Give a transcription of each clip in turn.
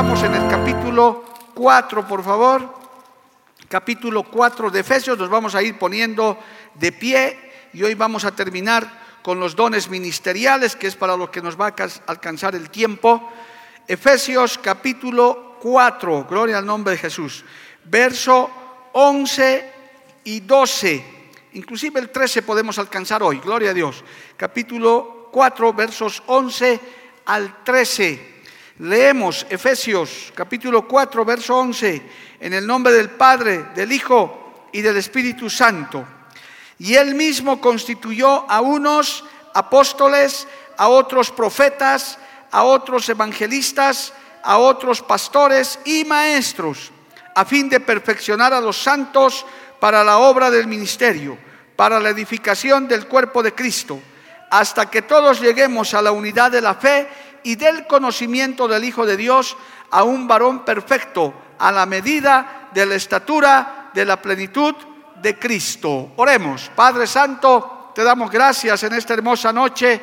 Estamos en el capítulo 4, por favor. Capítulo 4 de Efesios. Nos vamos a ir poniendo de pie y hoy vamos a terminar con los dones ministeriales, que es para lo que nos va a alcanzar el tiempo. Efesios capítulo 4, gloria al nombre de Jesús. Verso 11 y 12. Inclusive el 13 podemos alcanzar hoy, gloria a Dios. Capítulo 4, versos 11 al 13. Leemos Efesios capítulo 4, verso 11, en el nombre del Padre, del Hijo y del Espíritu Santo. Y él mismo constituyó a unos apóstoles, a otros profetas, a otros evangelistas, a otros pastores y maestros, a fin de perfeccionar a los santos para la obra del ministerio, para la edificación del cuerpo de Cristo, hasta que todos lleguemos a la unidad de la fe y del conocimiento del Hijo de Dios a un varón perfecto, a la medida de la estatura de la plenitud de Cristo. Oremos, Padre Santo, te damos gracias en esta hermosa noche.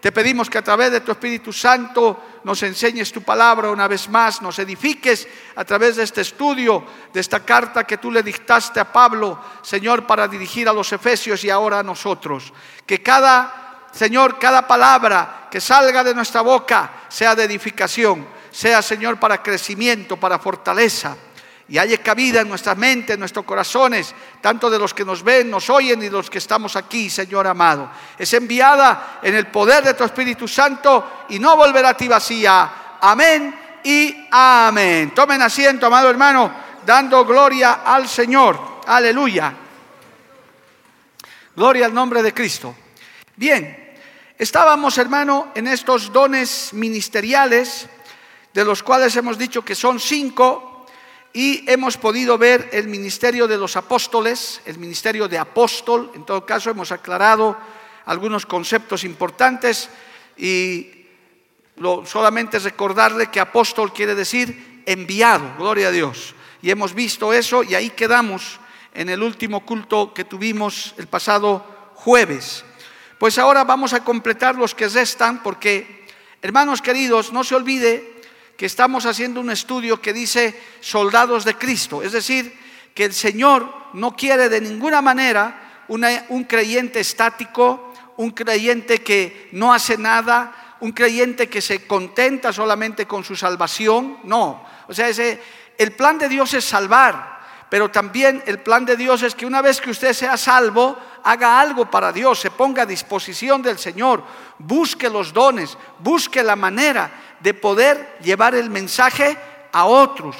Te pedimos que a través de tu Espíritu Santo nos enseñes tu palabra una vez más, nos edifiques a través de este estudio, de esta carta que tú le dictaste a Pablo, Señor, para dirigir a los Efesios y ahora a nosotros. Que cada Señor, cada palabra que salga de nuestra boca sea de edificación, sea, Señor, para crecimiento, para fortaleza. Y haya cabida en nuestra mente, en nuestros corazones, tanto de los que nos ven, nos oyen y de los que estamos aquí, Señor amado. Es enviada en el poder de tu Espíritu Santo y no volverá a ti vacía. Amén y amén. Tomen asiento, amado hermano, dando gloria al Señor. Aleluya. Gloria al nombre de Cristo. Bien, estábamos, hermano, en estos dones ministeriales, de los cuales hemos dicho que son cinco, y hemos podido ver el ministerio de los apóstoles, el ministerio de apóstol, en todo caso hemos aclarado algunos conceptos importantes y lo, solamente recordarle que apóstol quiere decir enviado, gloria a Dios. Y hemos visto eso y ahí quedamos en el último culto que tuvimos el pasado jueves. Pues ahora vamos a completar los que restan porque, hermanos queridos, no se olvide que estamos haciendo un estudio que dice soldados de Cristo, es decir, que el Señor no quiere de ninguna manera un creyente estático, un creyente que no hace nada, un creyente que se contenta solamente con su salvación, no. O sea, ese, el plan de Dios es salvar, pero también el plan de Dios es que una vez que usted sea salvo, haga algo para Dios, se ponga a disposición del Señor, busque los dones, busque la manera de poder llevar el mensaje a otros.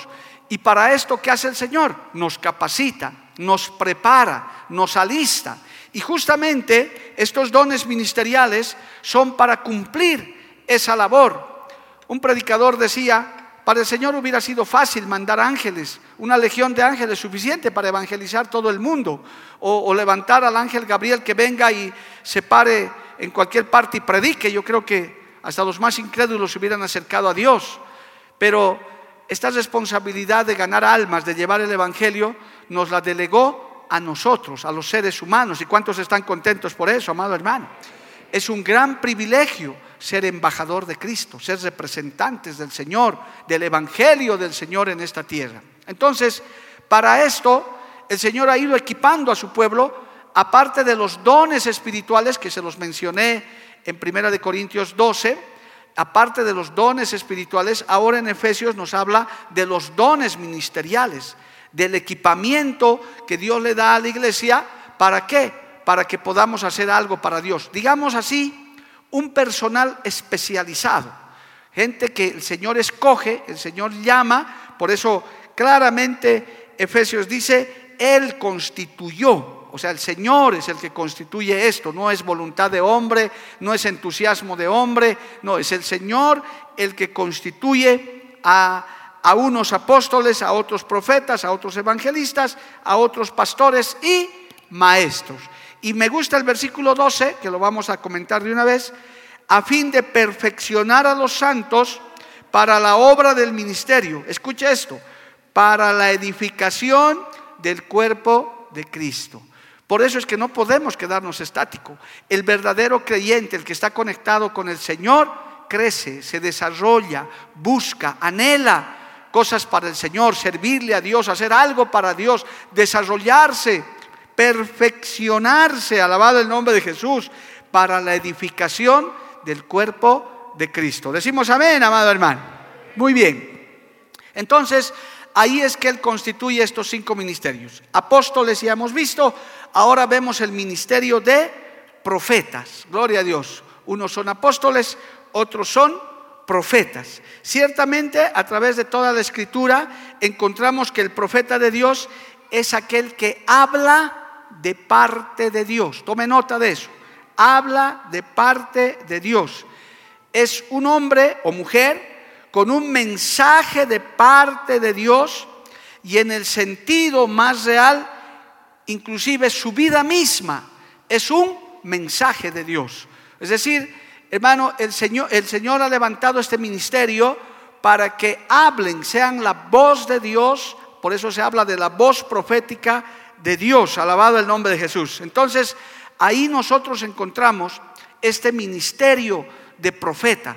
Y para esto, ¿qué hace el Señor? Nos capacita, nos prepara, nos alista. Y justamente estos dones ministeriales son para cumplir esa labor. Un predicador decía, para el Señor hubiera sido fácil mandar ángeles, una legión de ángeles suficiente para evangelizar todo el mundo, o, levantar al ángel Gabriel que venga y se pare en cualquier parte y predique. Yo creo que hasta los más incrédulos se hubieran acercado a Dios. Pero esta responsabilidad de ganar almas, de llevar el Evangelio, nos la delegó a nosotros, a los seres humanos. ¿Y cuántos están contentos por eso, amado hermano? Es un gran privilegio ser embajador de Cristo, ser representantes del Señor, del Evangelio del Señor en esta tierra. Entonces, para esto, el Señor ha ido equipando a su pueblo, aparte de los dones espirituales que se los mencioné en Primera de Corintios 12, aparte de los dones espirituales, ahora en Efesios nos habla de los dones ministeriales, del equipamiento que Dios le da a la iglesia, ¿para qué? Para que podamos hacer algo para Dios. Digamos así, un personal especializado, gente que el Señor escoge, el Señor llama, por eso claramente Efesios dice, Él constituyó, o sea, el Señor es el que constituye esto, no es voluntad de hombre, no es entusiasmo de hombre, no, es el Señor el que constituye a, a unos apóstoles, a otros profetas, a otros evangelistas, a otros pastores y maestros. Y me gusta el versículo 12, que lo vamos a comentar de una vez, a fin de perfeccionar a los santos para la obra del ministerio. Escuche esto, para la edificación del cuerpo de Cristo. Por eso es que no podemos quedarnos estáticos. El verdadero creyente, el que está conectado con el Señor, crece, se desarrolla, busca, anhela cosas para el Señor, servirle a Dios, hacer algo para Dios, desarrollarse perfeccionarse, alabado el nombre de Jesús, para la edificación del cuerpo de Cristo. Decimos amén, amado hermano. Muy bien. Entonces, ahí es que Él constituye estos cinco ministerios. Apóstoles ya hemos visto, ahora vemos el ministerio de profetas. Gloria a Dios. Unos son apóstoles, otros son profetas. Ciertamente, a través de toda la escritura, encontramos que el profeta de Dios es aquel que habla de parte de Dios. Tome nota de eso. Habla de parte de Dios. Es un hombre o mujer con un mensaje de parte de Dios y en el sentido más real, inclusive su vida misma es un mensaje de Dios. Es decir, hermano, el Señor, el Señor ha levantado este ministerio para que hablen, sean la voz de Dios, por eso se habla de la voz profética de Dios, alabado el nombre de Jesús. Entonces, ahí nosotros encontramos este ministerio de profeta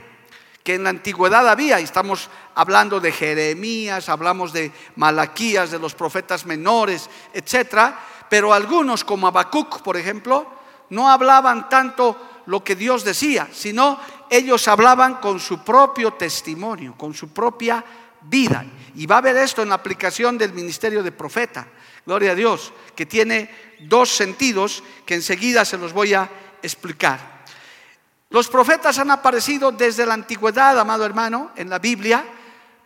que en la antigüedad había, y estamos hablando de Jeremías, hablamos de Malaquías, de los profetas menores, etcétera, pero algunos como Habacuc, por ejemplo, no hablaban tanto lo que Dios decía, sino ellos hablaban con su propio testimonio, con su propia vida. Y va a ver esto en la aplicación del ministerio de profeta gloria a Dios, que tiene dos sentidos que enseguida se los voy a explicar. Los profetas han aparecido desde la antigüedad, amado hermano, en la Biblia.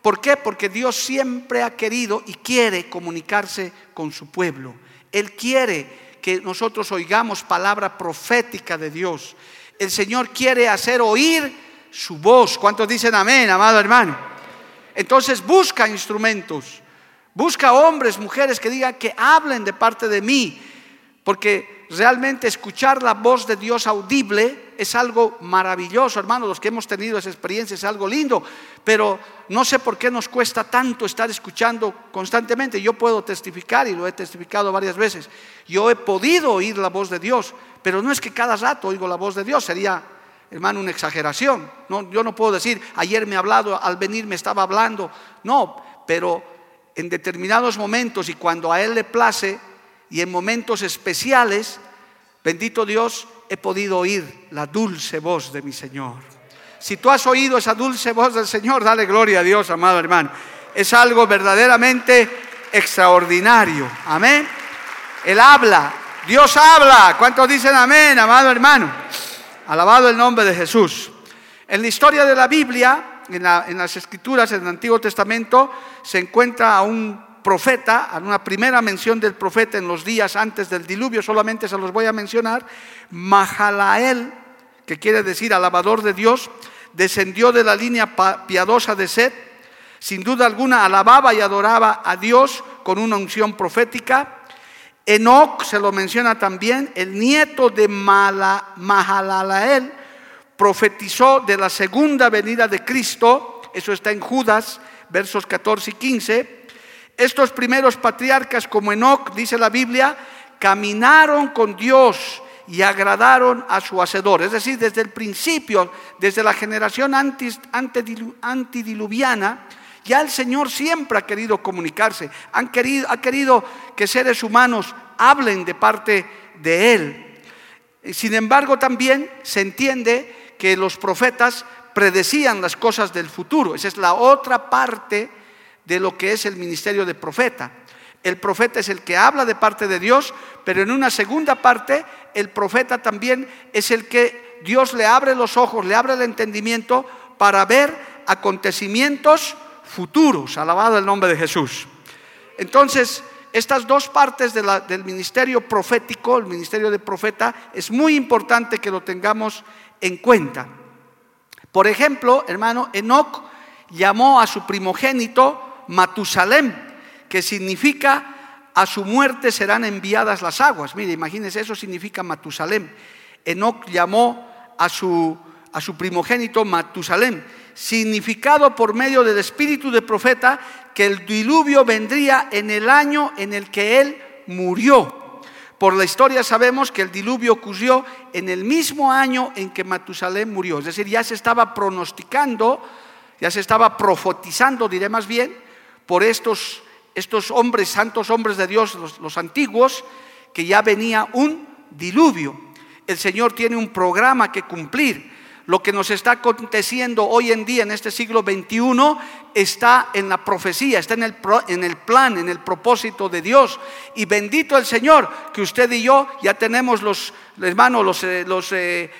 ¿Por qué? Porque Dios siempre ha querido y quiere comunicarse con su pueblo. Él quiere que nosotros oigamos palabra profética de Dios. El Señor quiere hacer oír su voz. ¿Cuántos dicen amén, amado hermano? Entonces busca instrumentos Busca hombres, mujeres que digan que hablen de parte de mí, porque realmente escuchar la voz de Dios audible es algo maravilloso, hermano. Los que hemos tenido esa experiencia es algo lindo, pero no sé por qué nos cuesta tanto estar escuchando constantemente. Yo puedo testificar y lo he testificado varias veces. Yo he podido oír la voz de Dios, pero no es que cada rato oigo la voz de Dios, sería hermano, una exageración. No, yo no puedo decir, ayer me ha hablado, al venir me estaba hablando. No, pero en determinados momentos y cuando a Él le place y en momentos especiales, bendito Dios, he podido oír la dulce voz de mi Señor. Si tú has oído esa dulce voz del Señor, dale gloria a Dios, amado hermano. Es algo verdaderamente extraordinario. Amén. Él habla, Dios habla. ¿Cuántos dicen amén, amado hermano? Alabado el nombre de Jesús. En la historia de la Biblia, en, las escrituras, en el Antiguo Testamento, se encuentra a un profeta, a una primera mención del profeta en los días antes del diluvio, solamente se los voy a mencionar, Mahalael, que quiere decir alabador de Dios, descendió de la línea piadosa de Seth, sin duda alguna alababa y adoraba a Dios con una unción profética. Enoch se lo menciona también, el nieto de Mahalalael, profetizó de la segunda venida de Cristo, eso está en Judas, versos 14 y 15. Estos primeros patriarcas como Enoch, dice la Biblia, caminaron con Dios y agradaron a su hacedor. Es decir, desde el principio, desde la generación antidiluviana, ya el Señor siempre ha querido comunicarse, han querido, ha querido que seres humanos hablen de parte de Él. Sin embargo, también se entiende que los profetas predecían las cosas del futuro. Esa es la otra parte de lo que es el ministerio de profeta. El profeta es el que habla de parte de Dios, pero en una segunda parte el profeta también es el que Dios le abre los ojos, le abre el entendimiento para ver acontecimientos futuros. Alabado el nombre de Jesús. Entonces, estas dos partes del ministerio profético, el ministerio de profeta, es muy importante que lo tengamos en cuenta. Por ejemplo, hermano, Enoch llamó a su primogénito Matusalem, que significa a su muerte serán enviadas las aguas. Mire, imagínense, eso significa Matusalem. Enoch llamó a su, a su primogénito Matusalem, significado por medio del espíritu de profeta que el diluvio vendría en el año en el que él murió. Por la historia sabemos que el diluvio ocurrió en el mismo año en que Matusalem murió. Es decir, ya se estaba pronosticando, ya se estaba profetizando, diré más bien, por estos, estos hombres, santos hombres de Dios, los antiguos, que ya venía un diluvio. El Señor tiene un programa que cumplir lo que nos está aconteciendo hoy en día en este siglo XXI está en la profecía, está en el, en el plan, en el propósito de Dios. Y bendito el Señor que usted y yo ya tenemos los, hermanos, los, eh, los eh,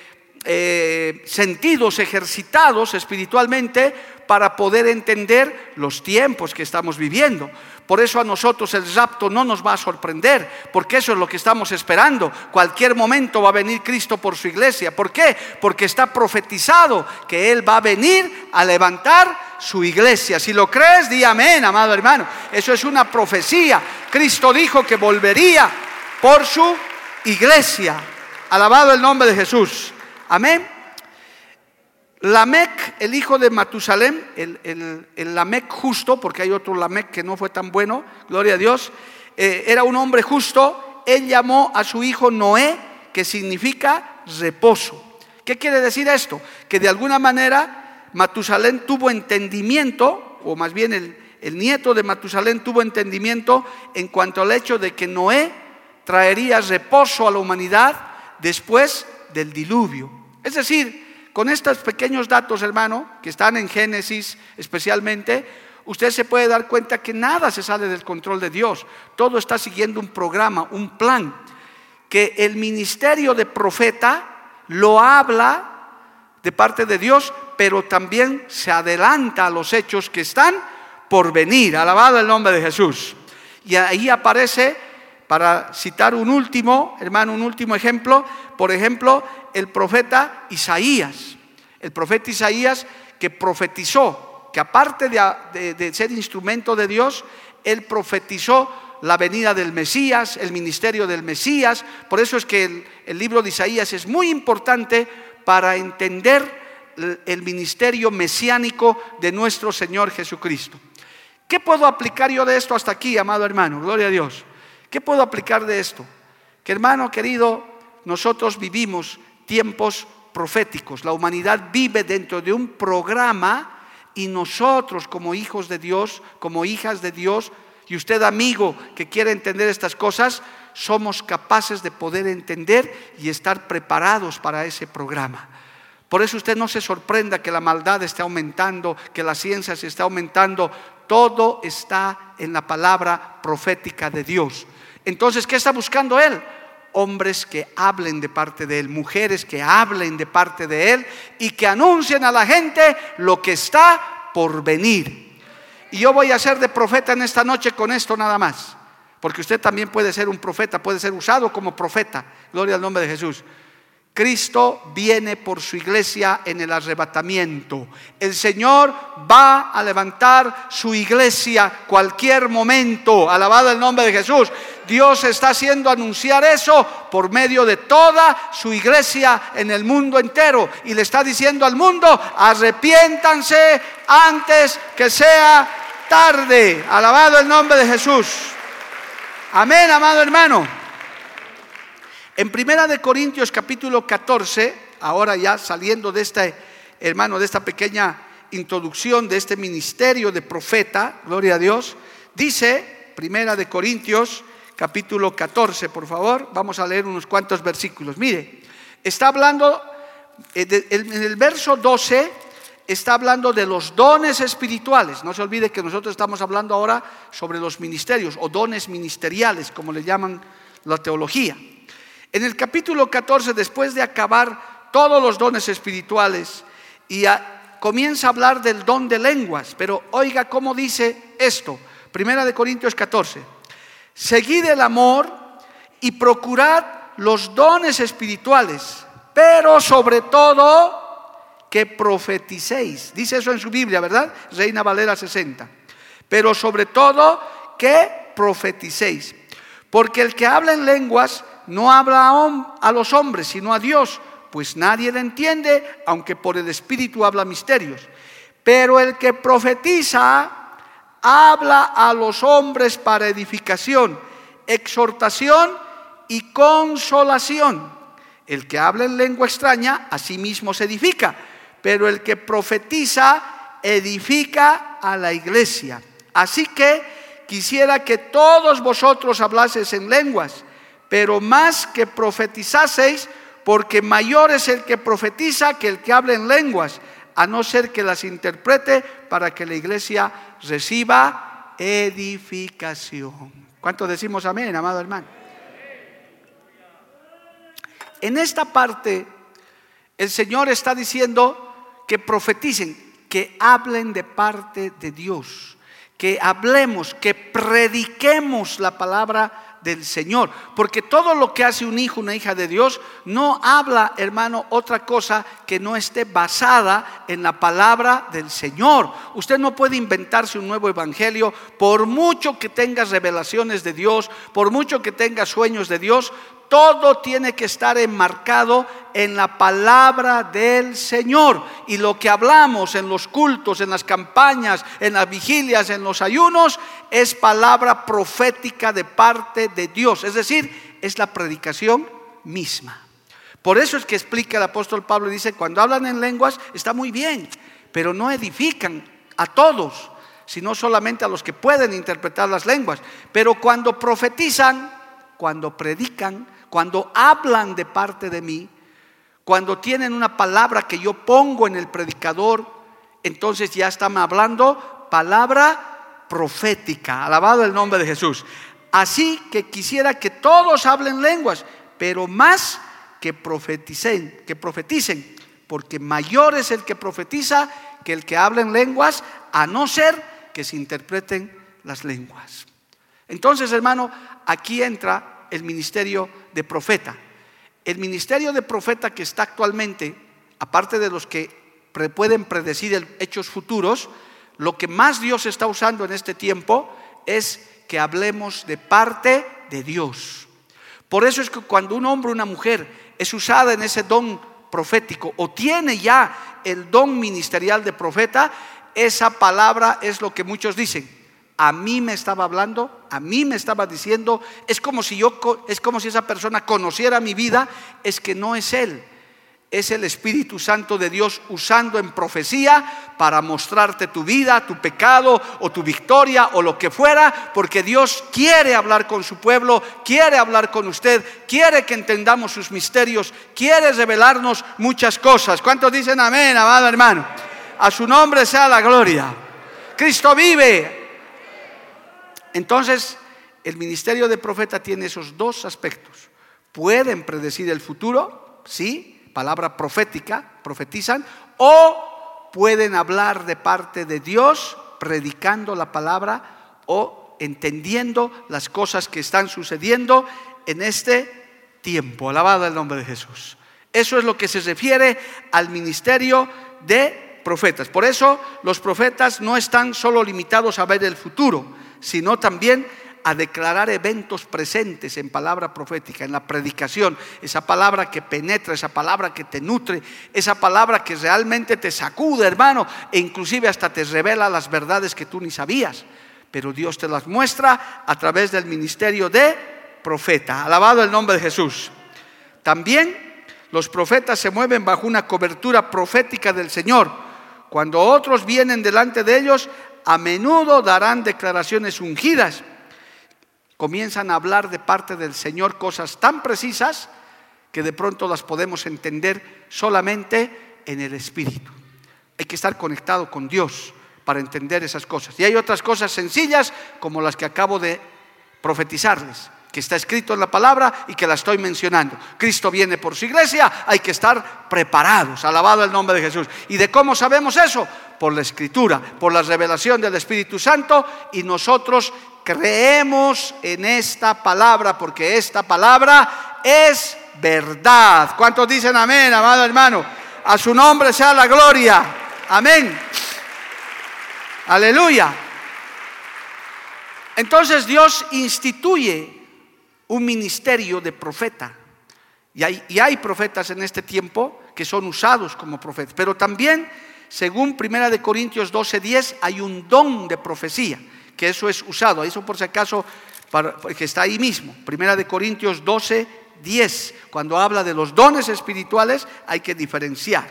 eh, sentidos ejercitados espiritualmente para poder entender los tiempos que estamos viviendo. Por eso a nosotros el rapto no nos va a sorprender, porque eso es lo que estamos esperando. Cualquier momento va a venir Cristo por su iglesia. ¿Por qué? Porque está profetizado que Él va a venir a levantar su iglesia. Si lo crees, di amén, amado hermano. Eso es una profecía. Cristo dijo que volvería por su iglesia. Alabado el nombre de Jesús. Amén. Lamec, el hijo de Matusalem, el, Lamec justo, porque hay otro Lamec que no fue tan bueno, gloria a Dios, eh, era un hombre justo, él llamó a su hijo Noé, que significa reposo. ¿Qué quiere decir esto? Que de alguna manera Matusalén tuvo entendimiento, o más bien el, el nieto de Matusalén tuvo entendimiento en cuanto al hecho de que Noé traería reposo a la humanidad después del diluvio. Es decir, con estos pequeños datos, hermano, que están en Génesis especialmente, usted se puede dar cuenta que nada se sale del control de Dios. Todo está siguiendo un programa, un plan, que el ministerio de profeta lo habla de parte de Dios, pero también se adelanta a los hechos que están por venir. Alabado el nombre de Jesús. Y ahí aparece, para citar un último, hermano, un último ejemplo, por ejemplo, el profeta Isaías. El profeta Isaías que profetizó, que aparte de, ser instrumento de Dios, él profetizó la venida del Mesías, el ministerio del Mesías. Por eso es que el, el libro de Isaías es muy importante para entender el ministerio mesiánico de nuestro Señor Jesucristo. ¿Qué puedo aplicar yo de esto hasta aquí, amado hermano? Gloria a Dios. ¿Qué puedo aplicar de esto? Que hermano querido, nosotros vivimos tiempos proféticos. La humanidad vive dentro de un programa y nosotros como hijos de Dios, como hijas de Dios, y usted amigo que quiere entender estas cosas, somos capaces de poder entender y estar preparados para ese programa. Por eso usted no se sorprenda que la maldad esté aumentando, que la ciencia se está aumentando. Todo está en la palabra profética de Dios. Entonces, ¿qué está buscando Él? Hombres que hablen de parte de Él, mujeres que hablen de parte de Él y que anuncien a la gente lo que está por venir. Y yo voy a ser de profeta en esta noche con esto nada más, porque usted también puede ser un profeta, puede ser usado como profeta. Gloria al nombre de Jesús. Cristo viene por su iglesia en el arrebatamiento. El Señor va a levantar su iglesia cualquier momento. Alabado el nombre de Jesús. Dios está haciendo anunciar eso por medio de toda su iglesia en el mundo entero. Y le está diciendo al mundo, arrepiéntanse antes que sea tarde. Alabado el nombre de Jesús. Amén, amado hermano. En Primera de Corintios capítulo 14, ahora ya saliendo de este hermano de esta pequeña introducción de este ministerio de profeta, gloria a Dios, dice Primera de Corintios capítulo 14, por favor, vamos a leer unos cuantos versículos. Mire, está hablando eh, en el verso 12 está hablando de los dones espirituales. No se olvide que nosotros estamos hablando ahora sobre los ministerios o dones ministeriales, como le llaman la teología. En el capítulo 14, después de acabar todos los dones espirituales, y comienza a hablar del don de lenguas, pero oiga cómo dice esto, Primera de Corintios 14. seguid el amor y procurad los dones espirituales, pero sobre todo que profeticéis. Dice eso en su Biblia, ¿verdad? Reina Valera 60. Pero sobre todo que profeticéis. Porque el que habla en lenguas no habla a, los hombres, sino a Dios, pues nadie le entiende, aunque por el Espíritu habla misterios. Pero el que profetiza habla a los hombres para edificación, exhortación y consolación. El que habla en lengua extraña, a sí mismo se edifica, pero el que profetiza edifica a la iglesia. Así que quisiera que todos vosotros hablaseis en lenguas, pero más que profetizaseis, porque mayor es el que profetiza que el que habla en lenguas, a no ser que las interprete para que la iglesia reciba edificación. ¿Cuánto decimos amén, amado hermano? En esta parte, el Señor está diciendo que profeticen, que hablen de parte de Dios, que hablemos, que prediquemos la palabra del Señor. Porque todo lo que hace un hijo, una hija de Dios, no habla, hermano, otra cosa que no esté basada en la palabra del Señor. Usted no puede inventarse un nuevo evangelio por mucho que tenga revelaciones de Dios, por mucho que tenga sueños de Dios, todo tiene que estar enmarcado en la palabra del Señor. Y lo que hablamos en los cultos, en las campañas, en las vigilias, en los ayunos, es palabra profética de parte de Dios. Es decir, es la predicación misma. Por eso es que explica el apóstol Pablo y dice, cuando hablan en lenguas está muy bien, pero no edifican a todos, sino solamente a los que pueden interpretar las lenguas. Pero cuando profetizan, cuando predican, cuando hablan de parte de mí, cuando tienen una palabra que yo pongo en el predicador, entonces ya están hablando palabra profética. Alabado el nombre de Jesús. Así que quisiera que todos hablen lenguas, pero más que profeticen, que profeticen, porque mayor es el que profetiza que el que habla en lenguas, a no ser que se interpreten las lenguas. Entonces, hermano, aquí entra el ministerio de profeta. El ministerio de profeta que está actualmente, aparte de los que pueden predecir hechos futuros, lo que más Dios está usando en este tiempo es que hablemos de parte de Dios. Por eso es que cuando un hombre o una mujer es usada en ese don profético o tiene ya el don ministerial de profeta, esa palabra es lo que muchos dicen a mí me estaba hablando, a mí me estaba diciendo, es como si yo es como si esa persona conociera mi vida, es que no es él. Es el Espíritu Santo de Dios usando en profecía para mostrarte tu vida, tu pecado o tu victoria o lo que fuera, porque Dios quiere hablar con su pueblo, quiere hablar con usted, quiere que entendamos sus misterios, quiere revelarnos muchas cosas. ¿Cuántos dicen amén, amado hermano? A su nombre sea la gloria. Cristo vive, entonces, el ministerio de profeta tiene esos dos aspectos. Pueden predecir el futuro, sí, palabra profética, profetizan, o pueden hablar de parte de Dios, predicando la palabra o entendiendo las cosas que están sucediendo en este tiempo. Alabado el nombre de Jesús. Eso es lo que se refiere al ministerio de profetas. Por eso los profetas no están solo limitados a ver el futuro, sino también a declarar eventos presentes en palabra profética, en la predicación, esa palabra que penetra, esa palabra que te nutre, esa palabra que realmente te sacude, hermano, e inclusive hasta te revela las verdades que tú ni sabías, pero Dios te las muestra a través del ministerio de profeta. Alabado el nombre de Jesús. También los profetas se mueven bajo una cobertura profética del Señor. Cuando otros vienen delante de ellos, a menudo darán declaraciones ungidas. Comienzan a hablar de parte del Señor cosas tan precisas que de pronto las podemos entender solamente en el Espíritu. Hay que estar conectado con Dios para entender esas cosas. Y hay otras cosas sencillas como las que acabo de profetizarles. Que está escrito en la palabra y que la estoy mencionando. Cristo viene por su iglesia, hay que estar preparados, alabado el nombre de Jesús. ¿Y de cómo sabemos eso? Por la escritura, por la revelación del Espíritu Santo y nosotros creemos en esta palabra porque esta palabra es verdad. ¿Cuántos dicen amén, amado hermano? A su nombre sea la gloria. Amén. Aleluya. Entonces Dios instituye un ministerio de profeta. Y hay, y hay, profetas en este tiempo que son usados como profetas. Pero también, según Primera de Corintios 12:10, hay un don de profecía, que eso es usado. Eso por si acaso, para, que está ahí mismo. Primera de Corintios 12:10, cuando habla de los dones espirituales, hay que diferenciar.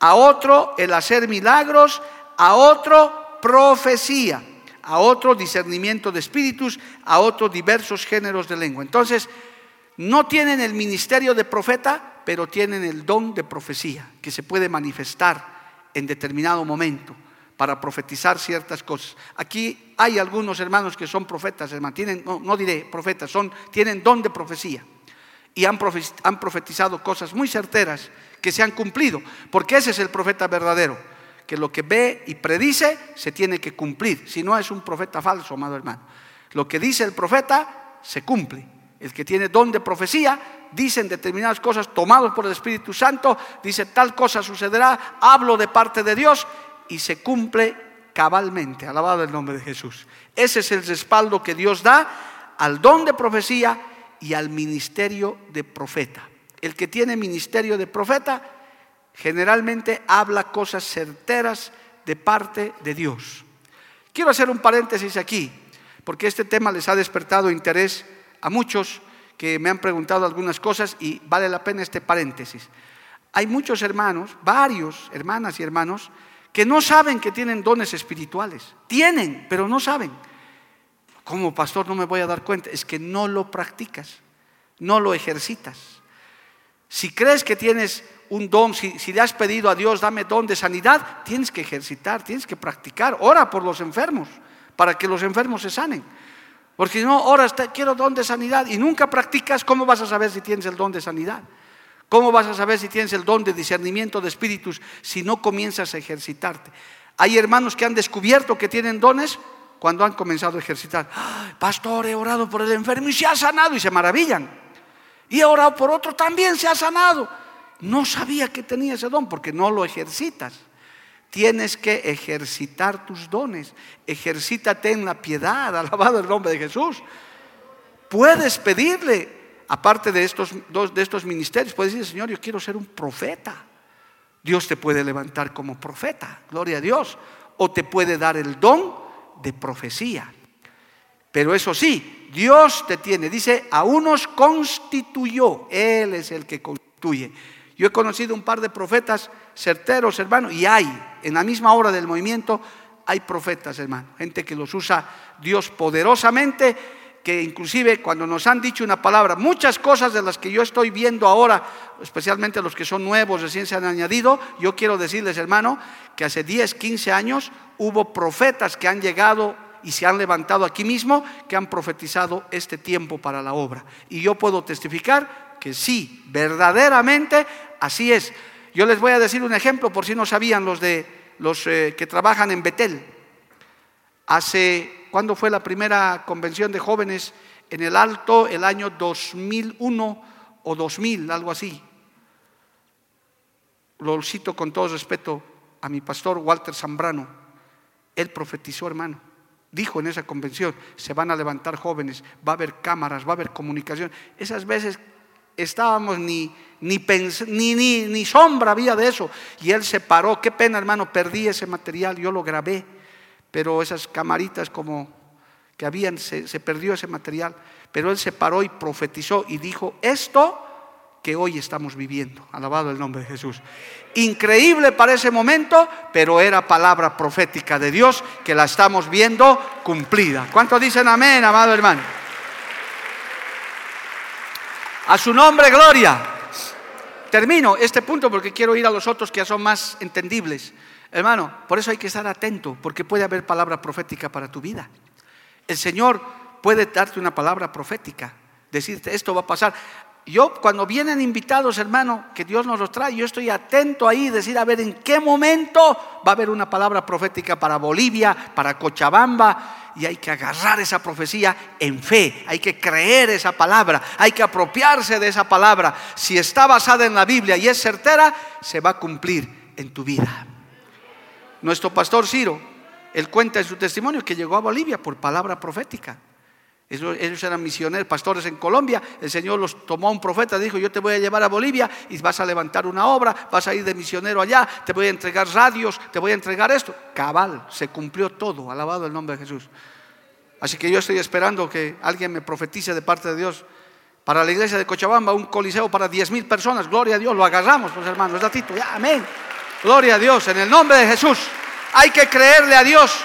A otro el hacer milagros, a otro profecía a otro discernimiento de espíritus, a otros diversos géneros de lengua. Entonces, no tienen el ministerio de profeta, pero tienen el don de profecía, que se puede manifestar en determinado momento para profetizar ciertas cosas. Aquí hay algunos hermanos que son profetas, hermanos, tienen, no, diré profetas, son, tienen don de profecía y han profetizado cosas muy certeras que se han cumplido, porque ese es el profeta verdadero que lo que ve y predice se tiene que cumplir. Si no es un profeta falso, amado hermano. Lo que dice el profeta se cumple. El que tiene don de profecía dice en determinadas cosas tomados por el Espíritu Santo, dice tal cosa sucederá, hablo de parte de Dios y se cumple cabalmente. Alabado el nombre de Jesús. Ese es el respaldo que Dios da al don de profecía y al ministerio de profeta. El que tiene ministerio de profeta generalmente habla cosas certeras de parte de Dios. Quiero hacer un paréntesis aquí, porque este tema les ha despertado interés a muchos que me han preguntado algunas cosas y vale la pena este paréntesis. Hay muchos hermanos, varios hermanas y hermanos, que no saben que tienen dones espirituales. Tienen, pero no saben. Como pastor no me voy a dar cuenta, es que no lo practicas, no lo ejercitas. Si crees que tienes un don, si, le has pedido a Dios, dame don de sanidad, tienes que ejercitar, tienes que practicar. Ora por los enfermos, para que los enfermos se sanen. Porque si no, oras, quiero don de sanidad y nunca practicas, ¿cómo vas a saber si tienes el don de sanidad? ¿Cómo vas a saber si tienes el don de discernimiento de espíritus si no comienzas a ejercitarte? Hay hermanos que han descubierto que tienen dones cuando han comenzado a ejercitar. Pastor, he orado por el enfermo y se ha sanado y se maravillan. Y he orado por otro, también se ha sanado. No sabía que tenía ese don porque no lo ejercitas. Tienes que ejercitar tus dones. Ejercítate en la piedad, alabado el nombre de Jesús. Puedes pedirle, aparte de estos, de estos ministerios, puedes decir, Señor, yo quiero ser un profeta. Dios te puede levantar como profeta, gloria a Dios. O te puede dar el don de profecía. Pero eso sí, Dios te tiene, dice, a unos constituyó, Él es el que constituye. Yo he conocido un par de profetas certeros, hermano, y hay, en la misma hora del movimiento, hay profetas, hermano, gente que los usa Dios poderosamente, que inclusive cuando nos han dicho una palabra, muchas cosas de las que yo estoy viendo ahora, especialmente los que son nuevos, recién se han añadido, yo quiero decirles, hermano, que hace 10, 15 años hubo profetas que han llegado y se han levantado aquí mismo, que han profetizado este tiempo para la obra. Y yo puedo testificar que sí, verdaderamente así es. Yo les voy a decir un ejemplo por si no sabían los de los eh, que trabajan en Betel. Hace ¿cuándo fue la primera convención de jóvenes en el Alto? El año 2001 o 2000, algo así. Lo cito con todo respeto a mi pastor Walter Zambrano. Él profetizó, hermano. Dijo en esa convención, se van a levantar jóvenes, va a haber cámaras, va a haber comunicación. Esas veces estábamos ni, ni, ni, sombra había de eso. Y él se paró, qué pena hermano, perdí ese material, yo lo grabé, pero esas camaritas como que habían, se, se perdió ese material. Pero él se paró y profetizó y dijo, esto que hoy estamos viviendo. Alabado el nombre de Jesús. Increíble para ese momento, pero era palabra profética de Dios que la estamos viendo cumplida. ¿Cuántos dicen amén, amado hermano? A su nombre, gloria. Termino este punto porque quiero ir a los otros que ya son más entendibles. Hermano, por eso hay que estar atento, porque puede haber palabra profética para tu vida. El Señor puede darte una palabra profética, decirte esto va a pasar. Yo cuando vienen invitados, hermano, que Dios nos los trae, yo estoy atento ahí, decir, a ver, en qué momento va a haber una palabra profética para Bolivia, para Cochabamba, y hay que agarrar esa profecía en fe, hay que creer esa palabra, hay que apropiarse de esa palabra. Si está basada en la Biblia y es certera, se va a cumplir en tu vida. Nuestro pastor Ciro, él cuenta en su testimonio que llegó a Bolivia por palabra profética. Ellos eran misioneros, pastores en Colombia. El Señor los tomó a un profeta, dijo, yo te voy a llevar a Bolivia y vas a levantar una obra, vas a ir de misionero allá, te voy a entregar radios, te voy a entregar esto. Cabal, se cumplió todo, alabado el nombre de Jesús. Así que yo estoy esperando que alguien me profetice de parte de Dios para la iglesia de Cochabamba, un coliseo para 10 mil personas. Gloria a Dios, lo agarramos, pues hermanos, ya, amén. Gloria a Dios, en el nombre de Jesús. Hay que creerle a Dios.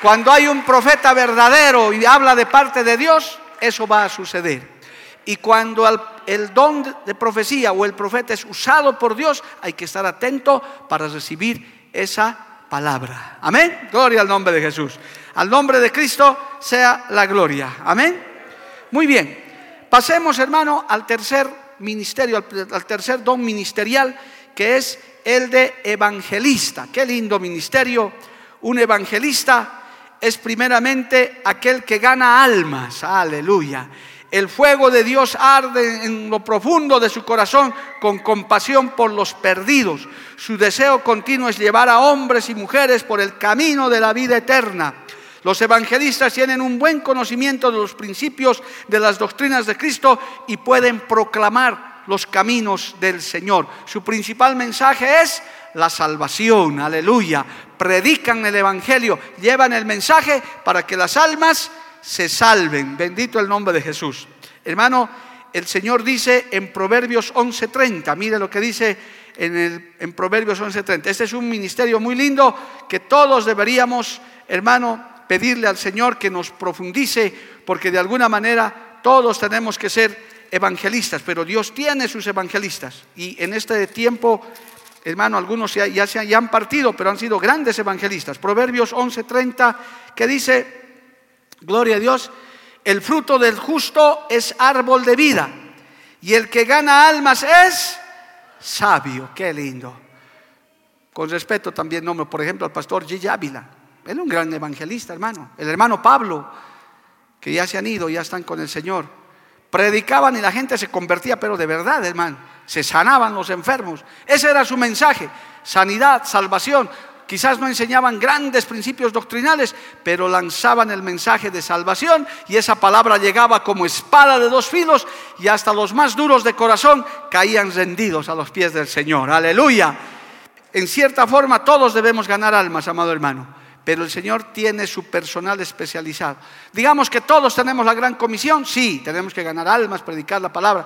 Cuando hay un profeta verdadero y habla de parte de Dios, eso va a suceder. Y cuando el, don de profecía o el profeta es usado por Dios, hay que estar atento para recibir esa palabra. Amén. Gloria al nombre de Jesús. Al nombre de Cristo sea la gloria. Amén. Muy bien. Pasemos, hermano, al tercer ministerio, al, tercer don ministerial, que es el de evangelista. Qué lindo ministerio. Un evangelista es primeramente aquel que gana almas. Aleluya. El fuego de Dios arde en lo profundo de su corazón con compasión por los perdidos. Su deseo continuo es llevar a hombres y mujeres por el camino de la vida eterna. Los evangelistas tienen un buen conocimiento de los principios de las doctrinas de Cristo y pueden proclamar los caminos del Señor. Su principal mensaje es la salvación, aleluya. Predican el Evangelio, llevan el mensaje para que las almas se salven. Bendito el nombre de Jesús. Hermano, el Señor dice en Proverbios 11:30, mire lo que dice en, el, en Proverbios 11:30. Este es un ministerio muy lindo que todos deberíamos, hermano, pedirle al Señor que nos profundice, porque de alguna manera todos tenemos que ser evangelistas, pero Dios tiene sus evangelistas. Y en este tiempo hermano, algunos ya, se han partido, pero han sido grandes evangelistas. Proverbios 11:30, que dice, gloria a Dios, el fruto del justo es árbol de vida, y el que gana almas es sabio. Qué lindo. Con respeto también nombro, por ejemplo, al pastor G. Ávila. Él es un gran evangelista, hermano. El hermano Pablo, que ya se han ido, ya están con el Señor. Predicaban y la gente se convertía, pero de verdad, hermano se sanaban los enfermos. Ese era su mensaje, sanidad, salvación. Quizás no enseñaban grandes principios doctrinales, pero lanzaban el mensaje de salvación y esa palabra llegaba como espada de dos filos y hasta los más duros de corazón caían rendidos a los pies del Señor. Aleluya. En cierta forma todos debemos ganar almas, amado hermano, pero el Señor tiene su personal especializado. Digamos que todos tenemos la gran comisión, sí, tenemos que ganar almas, predicar la palabra,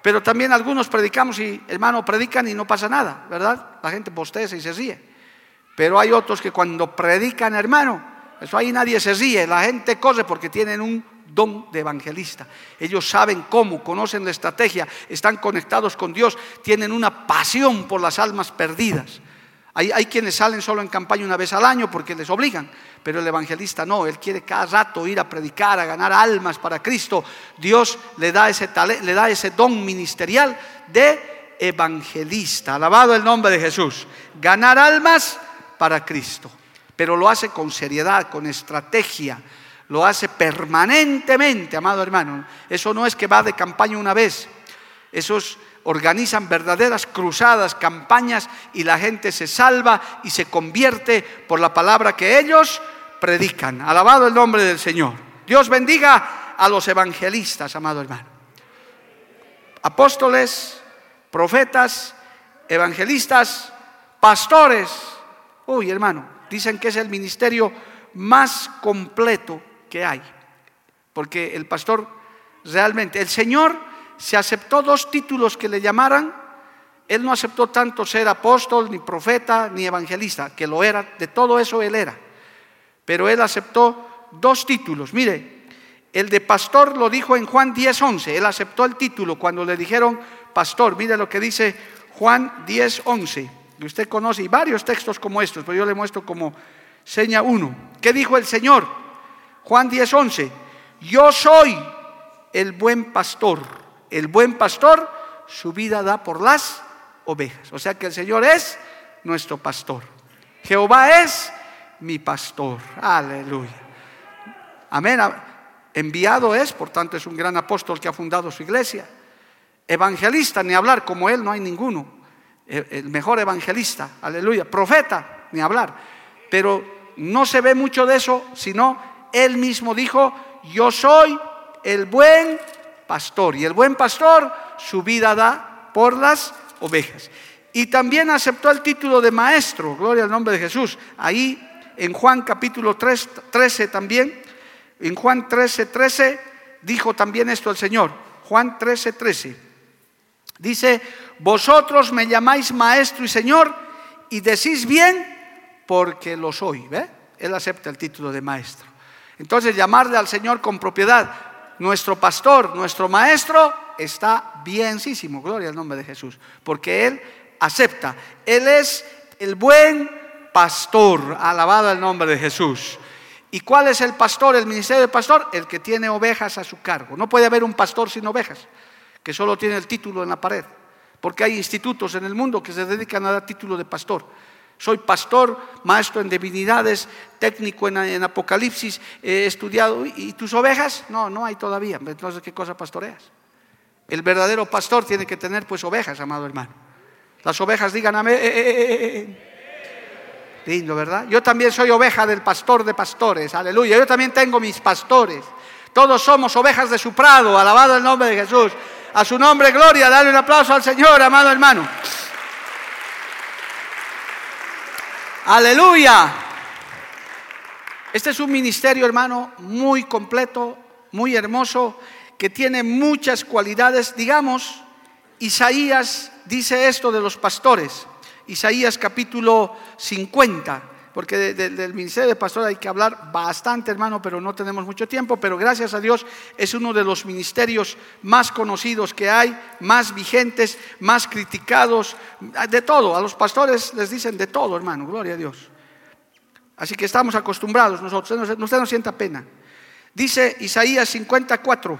pero también algunos predicamos y, hermano, predican y no pasa nada, ¿verdad? La gente posteza y se ríe. Pero hay otros que cuando predican, hermano, eso ahí nadie se ríe, la gente corre porque tienen un don de evangelista. Ellos saben cómo, conocen la estrategia, están conectados con Dios, tienen una pasión por las almas perdidas. Hay, quienes salen solo en campaña una vez al año porque les obligan, pero el evangelista no, él quiere cada rato ir a predicar, a ganar almas para Cristo. Dios le da ese, le da ese don ministerial de evangelista. Alabado el nombre de Jesús. Ganar almas para Cristo, pero lo hace con seriedad, con estrategia. Lo hace permanentemente, amado hermano. Eso no es que va de campaña una vez. Eso es organizan verdaderas cruzadas, campañas y la gente se salva y se convierte por la palabra que ellos predican. Alabado el nombre del Señor. Dios bendiga a los evangelistas, amado hermano. Apóstoles, profetas, evangelistas, pastores. Uy, hermano, dicen que es el ministerio más completo que hay. Porque el pastor realmente, el Señor se aceptó dos títulos que le llamaran. Él no aceptó tanto ser apóstol, ni profeta, ni evangelista, que lo era, de todo eso él era. Pero él aceptó dos títulos. Mire, el de pastor lo dijo en Juan 10:11. Él aceptó el título cuando le dijeron pastor. Mire lo que dice Juan 10:11. Que usted conoce y varios textos como estos, pero yo le muestro como seña uno. ¿Qué dijo el Señor? Juan 10:11. yo soy el buen pastor. El buen pastor su vida da por las ovejas. O sea que el Señor es nuestro pastor. Jehová es mi pastor. Aleluya. Amén. Enviado es, por tanto es un gran apóstol que ha fundado su iglesia. Evangelista, ni hablar, como él no hay ninguno. El mejor evangelista, aleluya. Profeta, ni hablar. Pero no se ve mucho de eso, sino él mismo dijo, yo soy el buen pastor. Y el buen pastor su vida da por las ovejas. Y también aceptó el título de maestro, gloria al nombre de Jesús. Ahí en Juan capítulo 3, 13 también, en Juan 13, 13, dijo también esto el Señor. Juan 13, 13. Dice, vosotros me llamáis maestro y Señor y decís bien porque lo soy. ¿Ve? Él acepta el título de maestro. Entonces llamarle al Señor con propiedad, nuestro pastor, nuestro maestro, está bienísimo. Gloria al nombre de Jesús. Porque Él acepta. Él es el buen pastor. Alabado el nombre de Jesús. ¿Y cuál es el pastor, el ministerio del pastor? El que tiene ovejas a su cargo. No puede haber un pastor sin ovejas, que solo tiene el título en la pared. Porque hay institutos en el mundo que se dedican a dar título de pastor. Soy pastor, maestro en divinidades, técnico en, Apocalipsis, he estudiado. ¿Y tus ovejas? No, no hay todavía. Entonces, ¿qué cosa pastoreas? El verdadero pastor tiene que tener pues ovejas, amado hermano. Las ovejas digan amén. Lindo, ¿verdad? Yo también soy oveja del pastor de pastores, aleluya. Yo también tengo mis pastores. Todos somos ovejas de su prado, alabado el nombre de Jesús. A su nombre, gloria, dale un aplauso al Señor, amado hermano. Aleluya. Este es un ministerio, hermano, muy completo, muy hermoso, que tiene muchas cualidades. Digamos, Isaías dice esto de los pastores. Isaías capítulo 50, porque del ministerio de pastor hay que hablar bastante, hermano, pero no tenemos mucho tiempo, pero gracias a Dios es uno de los ministerios más conocidos que hay, más vigentes, más criticados, de todo. A los pastores les dicen de todo, hermano, gloria a Dios. Así que estamos acostumbrados nosotros, usted no sienta pena. Dice Isaías 54,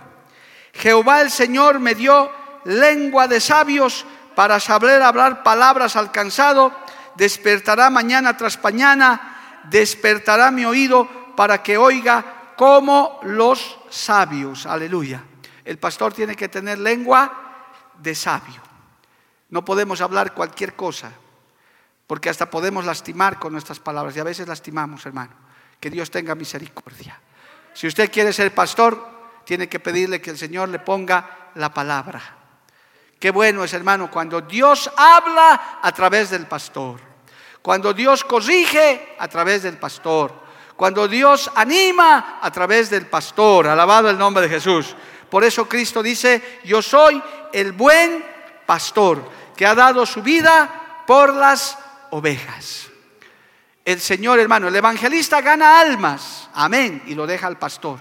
Jehová el Señor me dio lengua de sabios para saber hablar palabras alcanzado, despertará mañana tras mañana, despertará mi oído para que oiga como los sabios. Aleluya. El pastor tiene que tener lengua de sabio. No podemos hablar cualquier cosa, porque hasta podemos lastimar con nuestras palabras y a veces lastimamos, hermano. Que Dios tenga misericordia. Si usted quiere ser pastor, tiene que pedirle que el Señor le ponga la palabra. Qué bueno es, hermano, cuando Dios habla a través del pastor, cuando Dios corrige a través del pastor, cuando Dios anima a través del pastor. Alabado el nombre de Jesús. Por eso Cristo dice, yo soy el buen pastor que ha dado su vida por las ovejas. El Señor, hermano, el evangelista gana almas, amén, y lo deja al pastor.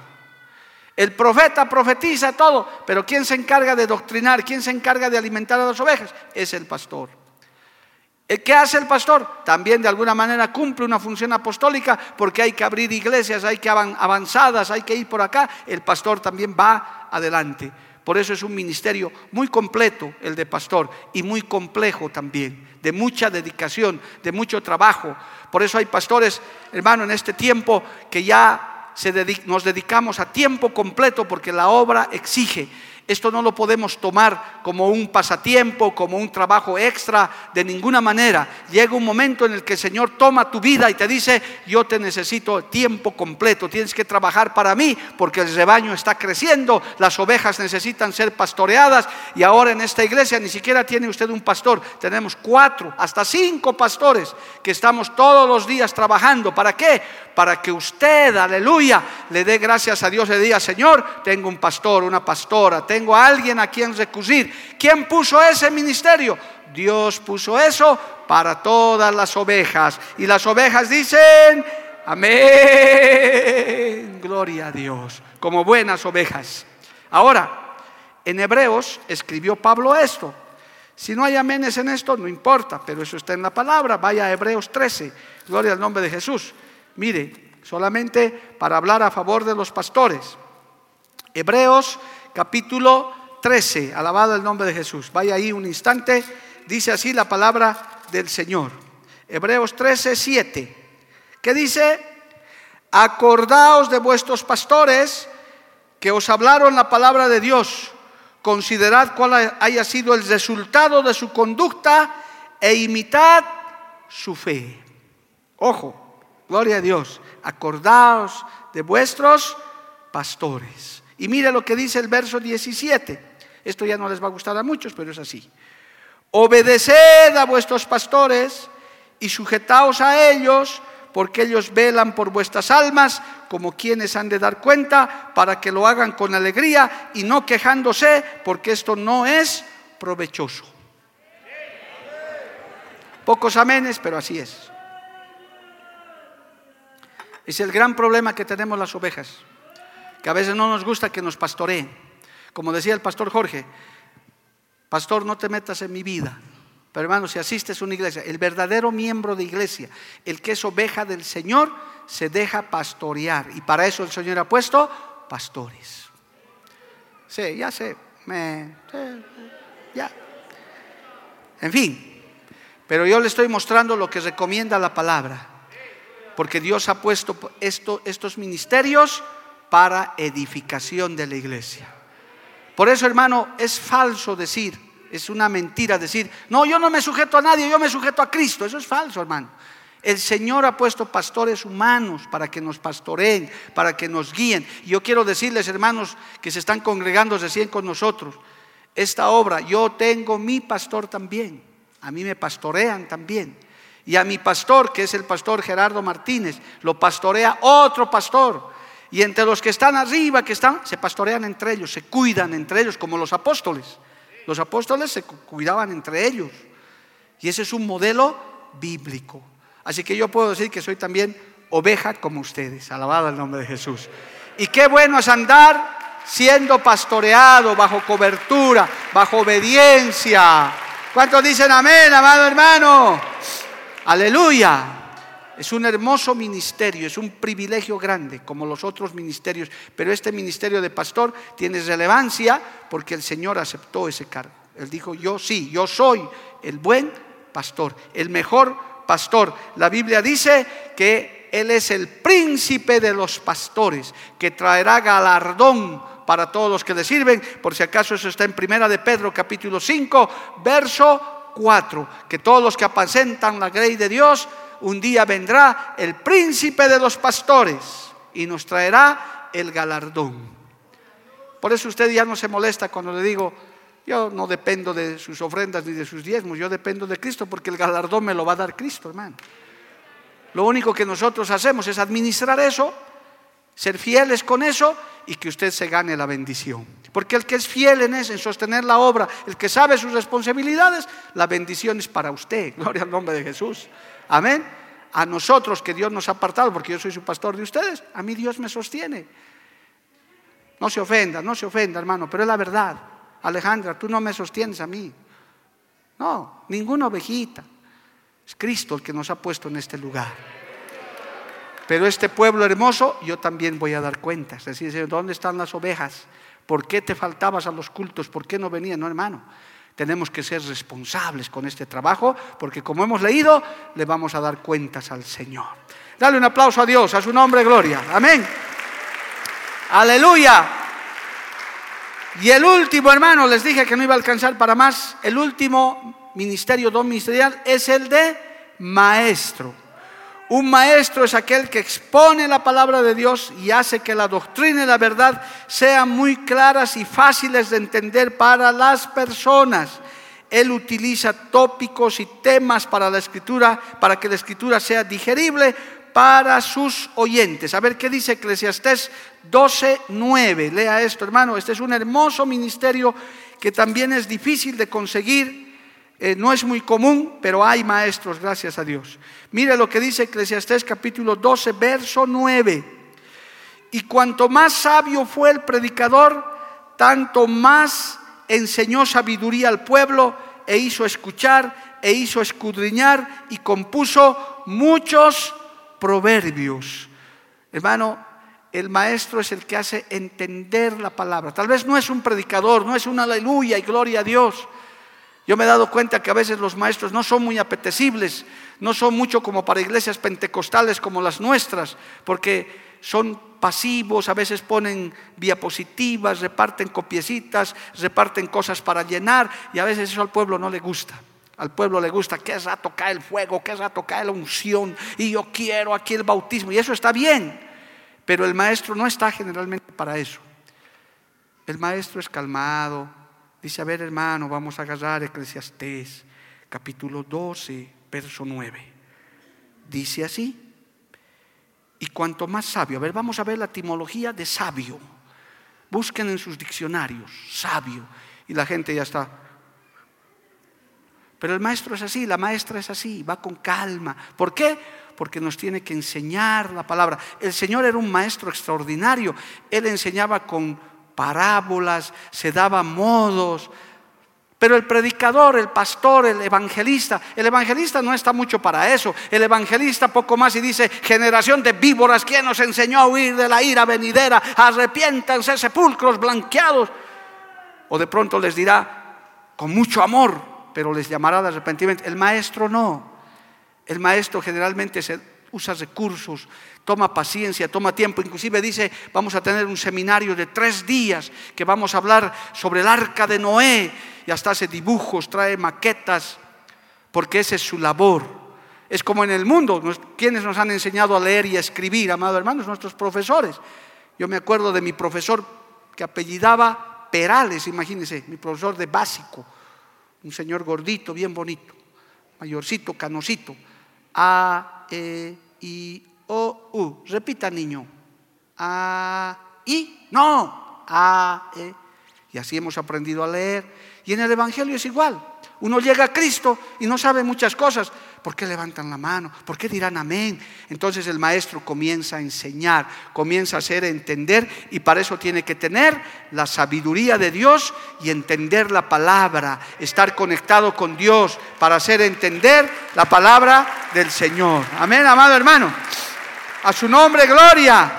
El profeta profetiza todo, pero ¿quién se encarga de doctrinar? ¿Quién se encarga de alimentar a las ovejas? Es el pastor. ¿Qué hace el pastor? También de alguna manera cumple una función apostólica porque hay que abrir iglesias, hay que avanzadas, hay que ir por acá. El pastor también va adelante. Por eso es un ministerio muy completo el de pastor y muy complejo también, de mucha dedicación, de mucho trabajo. Por eso hay pastores, hermano, en este tiempo que ya nos dedicamos a tiempo completo porque la obra exige. Esto no lo podemos tomar como un pasatiempo, como un trabajo extra, de ninguna manera. Llega un momento en el que el Señor toma tu vida y te dice, yo te necesito tiempo completo, tienes que trabajar para mí porque el rebaño está creciendo, las ovejas necesitan ser pastoreadas y ahora en esta iglesia ni siquiera tiene usted un pastor, tenemos cuatro, hasta cinco pastores que estamos todos los días trabajando. ¿Para qué? Para que usted, aleluya, le dé gracias a Dios le diga, Señor, tengo un pastor, una pastora, tengo a alguien a quien recurrir. ¿Quién puso ese ministerio? Dios puso eso para todas las ovejas. Y las ovejas dicen, amén, gloria a Dios, como buenas ovejas. Ahora, en Hebreos escribió Pablo esto. Si no hay amenes en esto, no importa, pero eso está en la palabra. Vaya a Hebreos 13, gloria al nombre de Jesús. Mire, solamente para hablar a favor de los pastores. Hebreos capítulo 13, alabado el nombre de Jesús. Vaya ahí un instante, dice así la palabra del Señor. Hebreos 13, 7. ¿Qué dice? Acordaos de vuestros pastores que os hablaron la palabra de Dios. Considerad cuál haya sido el resultado de su conducta e imitad su fe. Ojo, gloria a Dios. Acordaos de vuestros pastores. Y mire lo que dice el verso 17. Esto ya no les va a gustar a muchos, pero es así. Obedeced a vuestros pastores y sujetaos a ellos, porque ellos velan por vuestras almas como quienes han de dar cuenta, para que lo hagan con alegría y no quejándose, porque esto no es provechoso. Pocos amenes, pero así es. Es el gran problema que tenemos las ovejas, que a veces no nos gusta que nos pastoreen. Como decía el pastor Jorge, pastor, no te metas en mi vida. Pero hermano, si asistes a una iglesia, el verdadero miembro de iglesia, el que es oveja del Señor, se deja pastorear. Y para eso el Señor ha puesto pastores. Sí, ya sé, me, ya. En fin, pero yo le estoy mostrando lo que recomienda la palabra. Porque Dios ha puesto estos ministerios para edificación de la iglesia. Por eso, hermano, es falso decir, es una mentira decir, no, yo no me sujeto a nadie, yo me sujeto a Cristo. Eso es falso, hermano. El Señor ha puesto pastores humanos para que nos pastoreen, para que nos guíen. Y yo quiero decirles, hermanos, que se están congregando recién con nosotros, esta obra, yo tengo mi pastor también. A mí me pastorean también. Y a mi pastor, que es el pastor Gerardo Martínez, lo pastorea otro pastor. Y entre los que están arriba, que están, se pastorean entre ellos, se cuidan entre ellos, como los apóstoles. Los apóstoles se cuidaban entre ellos. Y ese es un modelo bíblico. Así que yo puedo decir que soy también oveja como ustedes. Alabado el nombre de Jesús. Y qué bueno es andar siendo pastoreado bajo cobertura, bajo obediencia. ¿Cuántos dicen amén, amado hermano? Aleluya. Es un hermoso ministerio, es un privilegio grande, como los otros ministerios, pero este ministerio de pastor tiene relevancia porque el Señor aceptó ese cargo. Él dijo, yo sí, yo soy el buen pastor, el mejor pastor. La Biblia dice que Él es el príncipe de los pastores, que traerá galardón para todos los que le sirven. Por si acaso eso está en Primera de Pedro capítulo 5, verso 4, que todos los que apacentan la grey de Dios un día vendrá el príncipe de los pastores y nos traerá el galardón. Por eso usted ya no se molesta cuando le digo, yo no dependo de sus ofrendas ni de sus diezmos, yo dependo de Cristo porque el galardón me lo va a dar Cristo, hermano. Lo único que nosotros hacemos es administrar eso, ser fieles con eso y que usted se gane la bendición. Porque el que es fiel en eso, en sostener la obra, el que sabe sus responsabilidades, la bendición es para usted. Gloria al nombre de Jesús. Amén. A nosotros que Dios nos ha apartado, porque yo soy su pastor de ustedes, a mí Dios me sostiene. No se ofenda, no se ofenda, hermano, pero es la verdad. Alejandra, tú no me sostienes a mí. No, ninguna ovejita. Es Cristo el que nos ha puesto en este lugar. Pero este pueblo hermoso, yo también voy a dar cuentas. Es decir, ¿dónde están las ovejas? ¿Por qué te faltabas a los cultos? ¿Por qué no venías? No, hermano tenemos que ser responsables con este trabajo, porque como hemos leído, le vamos a dar cuentas al Señor. Dale un aplauso a Dios, a su nombre, gloria. Amén. Aleluya. Y el último, hermano, les dije que no iba a alcanzar para más. El último ministerio, don ministerial, es el de maestro. Un maestro es aquel que expone la palabra de Dios y hace que la doctrina y la verdad sean muy claras y fáciles de entender para las personas. Él utiliza tópicos y temas para la escritura, para que la escritura sea digerible para sus oyentes. A ver qué dice Eclesiastés 12:9. Lea esto, hermano. Este es un hermoso ministerio que también es difícil de conseguir eh, no es muy común, pero hay maestros, gracias a Dios. Mire lo que dice Eclesiastés capítulo 12, verso 9. Y cuanto más sabio fue el predicador, tanto más enseñó sabiduría al pueblo e hizo escuchar e hizo escudriñar y compuso muchos proverbios. Hermano, el maestro es el que hace entender la palabra. Tal vez no es un predicador, no es un aleluya y gloria a Dios. Yo me he dado cuenta que a veces los maestros no son muy apetecibles, no son mucho como para iglesias pentecostales como las nuestras, porque son pasivos, a veces ponen diapositivas, reparten copiecitas, reparten cosas para llenar y a veces eso al pueblo no le gusta. Al pueblo le gusta que rato cae el fuego, que rato cae la unción y yo quiero aquí el bautismo y eso está bien, pero el maestro no está generalmente para eso. El maestro es calmado, dice, a ver hermano, vamos a agarrar Eclesiastés, capítulo 12, verso 9. Dice así, y cuanto más sabio, a ver, vamos a ver la etimología de sabio. Busquen en sus diccionarios, sabio. Y la gente ya está. Pero el maestro es así, la maestra es así, va con calma. ¿Por qué? Porque nos tiene que enseñar la palabra. El Señor era un maestro extraordinario. Él enseñaba con parábolas, se daba modos, pero el predicador, el pastor, el evangelista, el evangelista no está mucho para eso. El evangelista poco más y dice, generación de víboras, ¿quién nos enseñó a huir de la ira venidera? Arrepiéntanse, sepulcros blanqueados. O de pronto les dirá, con mucho amor, pero les llamará de arrepentimiento. El maestro no. El maestro generalmente se usa recursos, toma paciencia, toma tiempo. Inclusive dice, vamos a tener un seminario de tres días que vamos a hablar sobre el arca de Noé y hasta hace dibujos, trae maquetas, porque esa es su labor. Es como en el mundo, quienes nos han enseñado a leer y a escribir, amados hermanos, nuestros profesores. Yo me acuerdo de mi profesor que apellidaba Perales, imagínense, mi profesor de básico, un señor gordito, bien bonito, mayorcito, canosito. A, E, I, O, U. Repita, niño. A, I, no. A, E. Y así hemos aprendido a leer. Y en el Evangelio es igual. Uno llega a Cristo y no sabe muchas cosas. ¿Por qué levantan la mano? ¿Por qué dirán amén? Entonces el maestro comienza a enseñar, comienza a hacer entender y para eso tiene que tener la sabiduría de Dios y entender la palabra, estar conectado con Dios para hacer entender la palabra del Señor. Amén, amado hermano. A su nombre, gloria.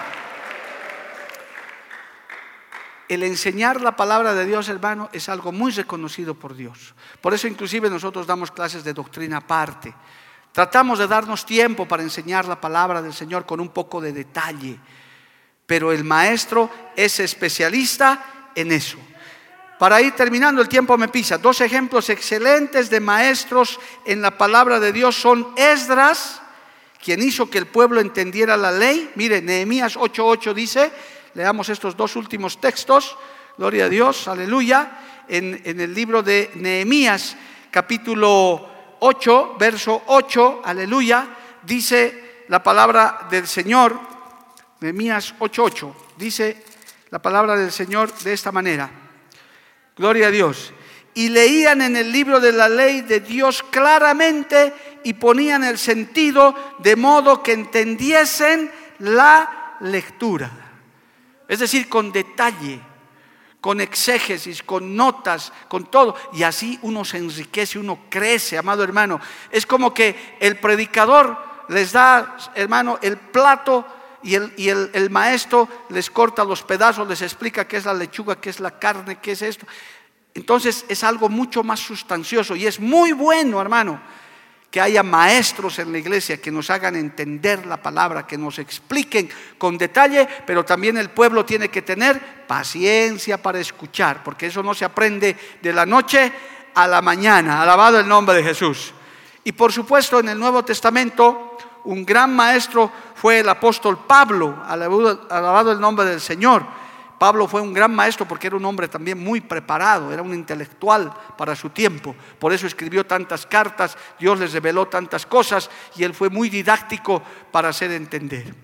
El enseñar la palabra de Dios, hermano, es algo muy reconocido por Dios. Por eso inclusive nosotros damos clases de doctrina aparte. Tratamos de darnos tiempo para enseñar la palabra del Señor con un poco de detalle. Pero el maestro es especialista en eso. Para ir terminando, el tiempo me pisa. Dos ejemplos excelentes de maestros en la palabra de Dios son Esdras, quien hizo que el pueblo entendiera la ley. Mire, Nehemías 8:8 dice, Leamos estos dos últimos textos. Gloria a Dios, aleluya. En, el libro de Nehemías, capítulo 8, verso 8, aleluya, dice la palabra del Señor, Nehemías 8:8, dice la palabra del Señor de esta manera. Gloria a Dios. Y leían en el libro de la ley de Dios claramente y ponían el sentido de modo que entendiesen la lectura. Es decir, con detalle, con exégesis, con notas, con todo. Y así uno se enriquece, uno crece, amado hermano. Es como que el predicador les da, hermano, el plato y, el, y el, el, maestro les corta los pedazos, les explica qué es la lechuga, qué es la carne, qué es esto. Entonces es algo mucho más sustancioso y es muy bueno, hermano que haya maestros en la iglesia que nos hagan entender la palabra, que nos expliquen con detalle, pero también el pueblo tiene que tener paciencia para escuchar, porque eso no se aprende de la noche a la mañana. Alabado el nombre de Jesús. Y por supuesto en el Nuevo Testamento un gran maestro fue el apóstol Pablo, alabado el nombre del Señor Pablo fue un gran maestro porque era un hombre también muy preparado, era un intelectual para su tiempo. Por eso escribió tantas cartas, Dios les reveló tantas cosas y él fue muy didáctico para hacer entender.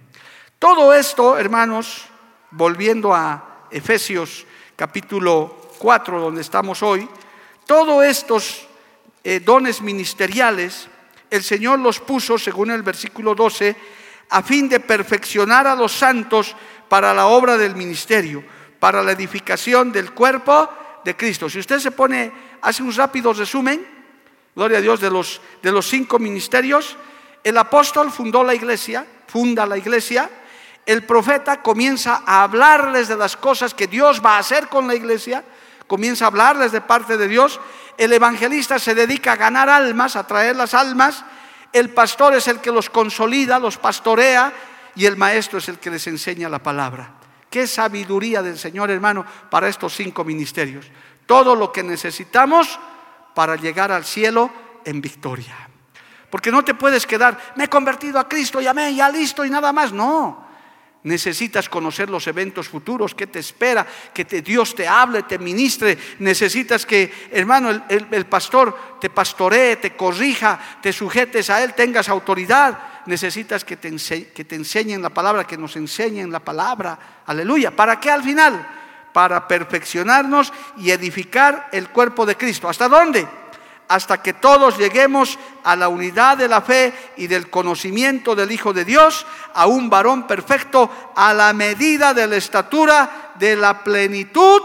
Todo esto, hermanos, volviendo a Efesios capítulo 4, donde estamos hoy, todos estos eh, dones ministeriales, el Señor los puso, según el versículo 12, a fin de perfeccionar a los santos para la obra del ministerio, para la edificación del cuerpo de Cristo. Si usted se pone, hace un rápido resumen, gloria a Dios, de los, de los cinco ministerios, el apóstol fundó la iglesia, funda la iglesia, el profeta comienza a hablarles de las cosas que Dios va a hacer con la iglesia, comienza a hablarles de parte de Dios, el evangelista se dedica a ganar almas, a traer las almas, el pastor es el que los consolida, los pastorea y el maestro es el que les enseña la palabra. Qué sabiduría del Señor hermano para estos cinco ministerios. Todo lo que necesitamos para llegar al cielo en victoria. Porque no te puedes quedar, me he convertido a Cristo, ya me, ya listo y nada más. No. Necesitas conocer los eventos futuros, que te espera, que Dios te hable, te ministre. Necesitas que, hermano, el, pastor te pastoree, te corrija, te sujetes a Él, tengas autoridad. Necesitas que te, que te enseñen la palabra, que nos enseñen la palabra. Aleluya. ¿Para qué al final? Para perfeccionarnos y edificar el cuerpo de Cristo. ¿Hasta dónde? Hasta que todos lleguemos a la unidad de la fe y del conocimiento del Hijo de Dios, a un varón perfecto, a la medida de la estatura de la plenitud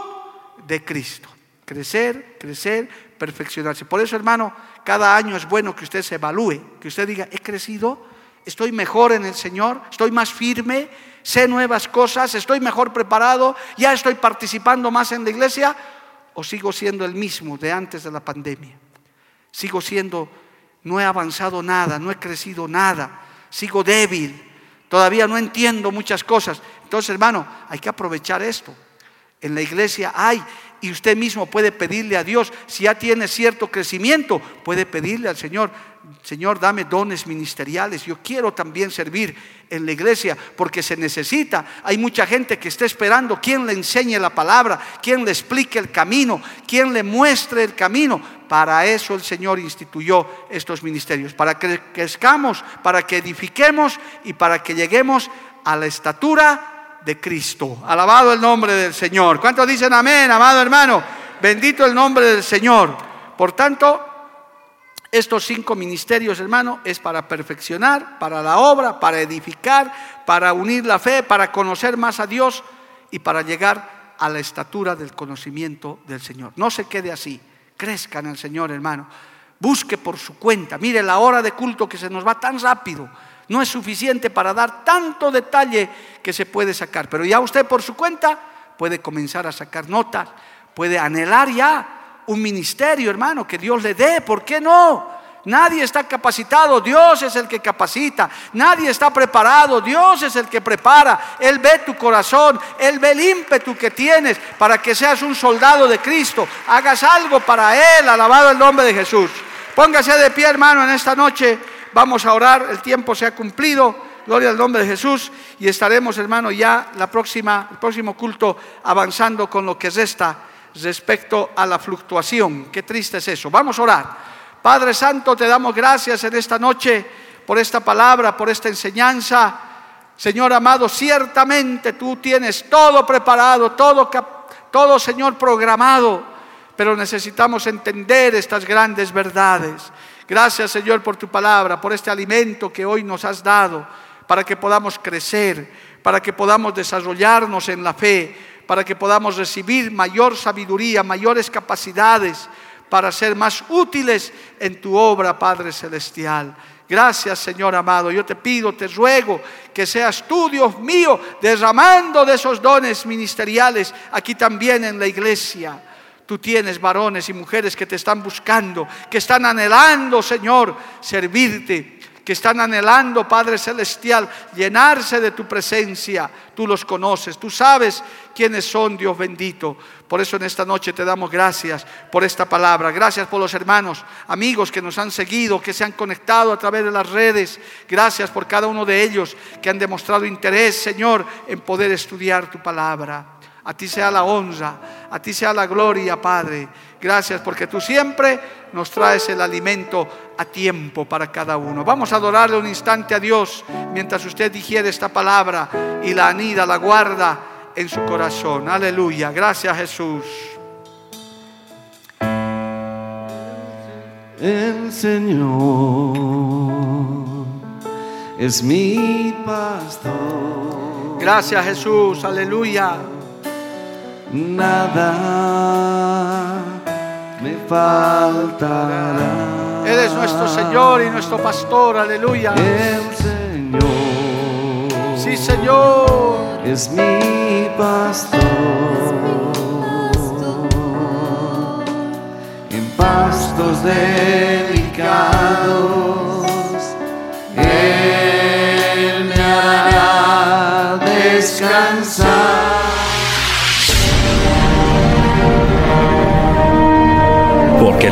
de Cristo. Crecer, crecer, perfeccionarse. Por eso, hermano, cada año es bueno que usted se evalúe, que usted diga, he crecido, estoy mejor en el Señor, estoy más firme, sé nuevas cosas, estoy mejor preparado, ya estoy participando más en la iglesia, o sigo siendo el mismo de antes de la pandemia. Sigo siendo, no he avanzado nada, no he crecido nada, sigo débil, todavía no entiendo muchas cosas. Entonces, hermano, hay que aprovechar esto. En la iglesia hay, y usted mismo puede pedirle a Dios, si ya tiene cierto crecimiento, puede pedirle al Señor, Señor, dame dones ministeriales. Yo quiero también servir en la iglesia porque se necesita. Hay mucha gente que está esperando quien le enseñe la palabra, quien le explique el camino, quien le muestre el camino. Para eso el Señor instituyó estos ministerios, para que crezcamos, para que edifiquemos y para que lleguemos a la estatura de Cristo. Alabado el nombre del Señor. ¿Cuántos dicen amén, amado hermano? Bendito el nombre del Señor. Por tanto, estos cinco ministerios, hermano, es para perfeccionar, para la obra, para edificar, para unir la fe, para conocer más a Dios y para llegar a la estatura del conocimiento del Señor. No se quede así, crezca en el Señor, hermano. Busque por su cuenta. Mire la hora de culto que se nos va tan rápido. No es suficiente para dar tanto detalle que se puede sacar. Pero ya usted por su cuenta puede comenzar a sacar notas, puede anhelar ya un ministerio, hermano, que Dios le dé. ¿Por qué no? Nadie está capacitado, Dios es el que capacita. Nadie está preparado, Dios es el que prepara. Él ve tu corazón, Él ve el ímpetu que tienes para que seas un soldado de Cristo. Hagas algo para Él, alabado el nombre de Jesús. Póngase de pie, hermano, en esta noche. Vamos a orar, el tiempo se ha cumplido. Gloria al nombre de Jesús y estaremos, hermano, ya la próxima, el próximo culto avanzando con lo que resta respecto a la fluctuación. Qué triste es eso. Vamos a orar. Padre Santo, te damos gracias en esta noche por esta palabra, por esta enseñanza. Señor amado, ciertamente tú tienes todo preparado, todo, todo Señor programado, pero necesitamos entender estas grandes verdades. Gracias Señor por tu palabra, por este alimento que hoy nos has dado, para que podamos crecer, para que podamos desarrollarnos en la fe, para que podamos recibir mayor sabiduría, mayores capacidades para ser más útiles en tu obra, Padre Celestial. Gracias, Señor amado. Yo te pido, te ruego que seas tú, Dios mío, derramando de esos dones ministeriales aquí también en la iglesia. Tú tienes varones y mujeres que te están buscando, que están anhelando, Señor, servirte que están anhelando, Padre Celestial, llenarse de tu presencia. Tú los conoces, tú sabes quiénes son, Dios bendito. Por eso en esta noche te damos gracias por esta palabra. Gracias por los hermanos, amigos que nos han seguido, que se han conectado a través de las redes. Gracias por cada uno de ellos que han demostrado interés, Señor, en poder estudiar tu palabra. A ti sea la honra, a ti sea la gloria, Padre. Gracias porque tú siempre nos traes el alimento a tiempo para cada uno. Vamos a adorarle un instante a Dios mientras usted digiere esta palabra y la anida, la guarda en su corazón. Aleluya. Gracias Jesús. El Señor es mi pastor. Gracias Jesús. Aleluya nada me faltará. Él es nuestro Señor y nuestro pastor, aleluya. El Señor Sí, Señor. Es mi pastor. En pastos delicados.